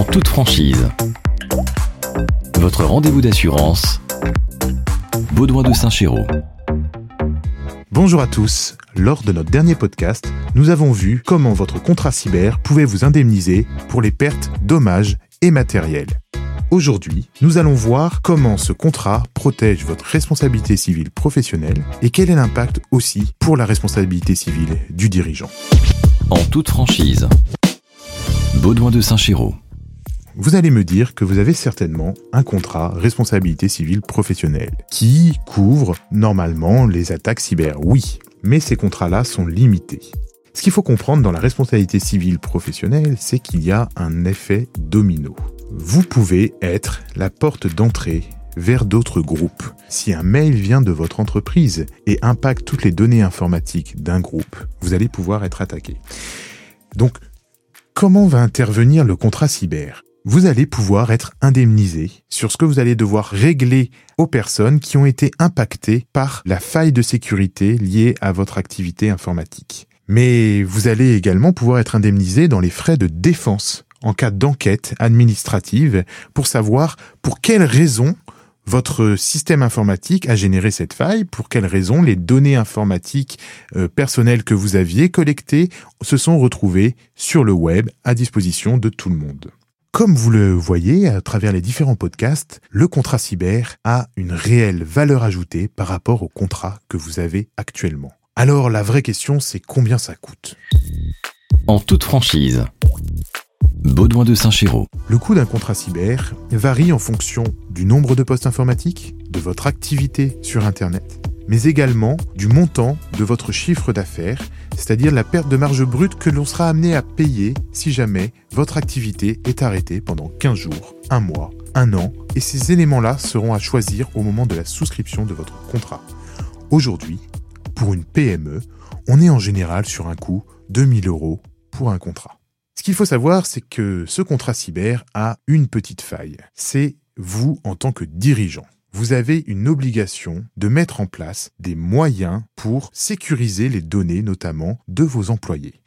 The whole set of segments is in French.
en toute franchise. Votre rendez-vous d'assurance, Baudouin de Saint-Chéraud. Bonjour à tous. Lors de notre dernier podcast, nous avons vu comment votre contrat cyber pouvait vous indemniser pour les pertes, dommages et matériels. Aujourd'hui, nous allons voir comment ce contrat protège votre responsabilité civile professionnelle et quel est l'impact aussi pour la responsabilité civile du dirigeant. En toute franchise, Baudouin de Saint-Chéraud. Vous allez me dire que vous avez certainement un contrat responsabilité civile professionnelle qui couvre normalement les attaques cyber, oui, mais ces contrats-là sont limités. Ce qu'il faut comprendre dans la responsabilité civile professionnelle, c'est qu'il y a un effet domino. Vous pouvez être la porte d'entrée vers d'autres groupes. Si un mail vient de votre entreprise et impacte toutes les données informatiques d'un groupe, vous allez pouvoir être attaqué. Donc, comment va intervenir le contrat cyber? Vous allez pouvoir être indemnisé sur ce que vous allez devoir régler aux personnes qui ont été impactées par la faille de sécurité liée à votre activité informatique. Mais vous allez également pouvoir être indemnisé dans les frais de défense en cas d'enquête administrative pour savoir pour quelles raisons votre système informatique a généré cette faille, pour quelles raisons les données informatiques euh, personnelles que vous aviez collectées se sont retrouvées sur le web à disposition de tout le monde. Comme vous le voyez à travers les différents podcasts, le contrat cyber a une réelle valeur ajoutée par rapport au contrat que vous avez actuellement. Alors la vraie question c'est combien ça coûte? En toute franchise, Baudouin de Saint-Chéraud. Le coût d'un contrat cyber varie en fonction du nombre de postes informatiques, de votre activité sur Internet, mais également du montant de votre chiffre d'affaires, c'est-à-dire la perte de marge brute que l'on sera amené à payer si jamais votre activité est arrêtée pendant 15 jours, un mois, un an, et ces éléments-là seront à choisir au moment de la souscription de votre contrat. Aujourd'hui, pour une PME, on est en général sur un coût de 1000 euros pour un contrat. Ce qu'il faut savoir, c'est que ce contrat cyber a une petite faille. C'est vous en tant que dirigeant. Vous avez une obligation de mettre en place des moyens pour sécuriser les données notamment de vos employés.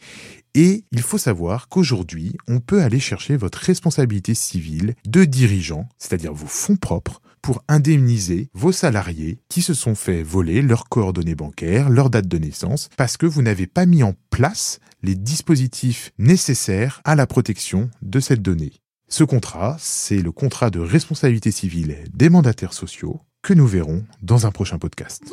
Et il faut savoir qu'aujourd'hui, on peut aller chercher votre responsabilité civile de dirigeant, c'est-à-dire vos fonds propres, pour indemniser vos salariés qui se sont fait voler leurs coordonnées bancaires, leur date de naissance, parce que vous n'avez pas mis en place les dispositifs nécessaires à la protection de cette donnée. Ce contrat, c'est le contrat de responsabilité civile des mandataires sociaux que nous verrons dans un prochain podcast.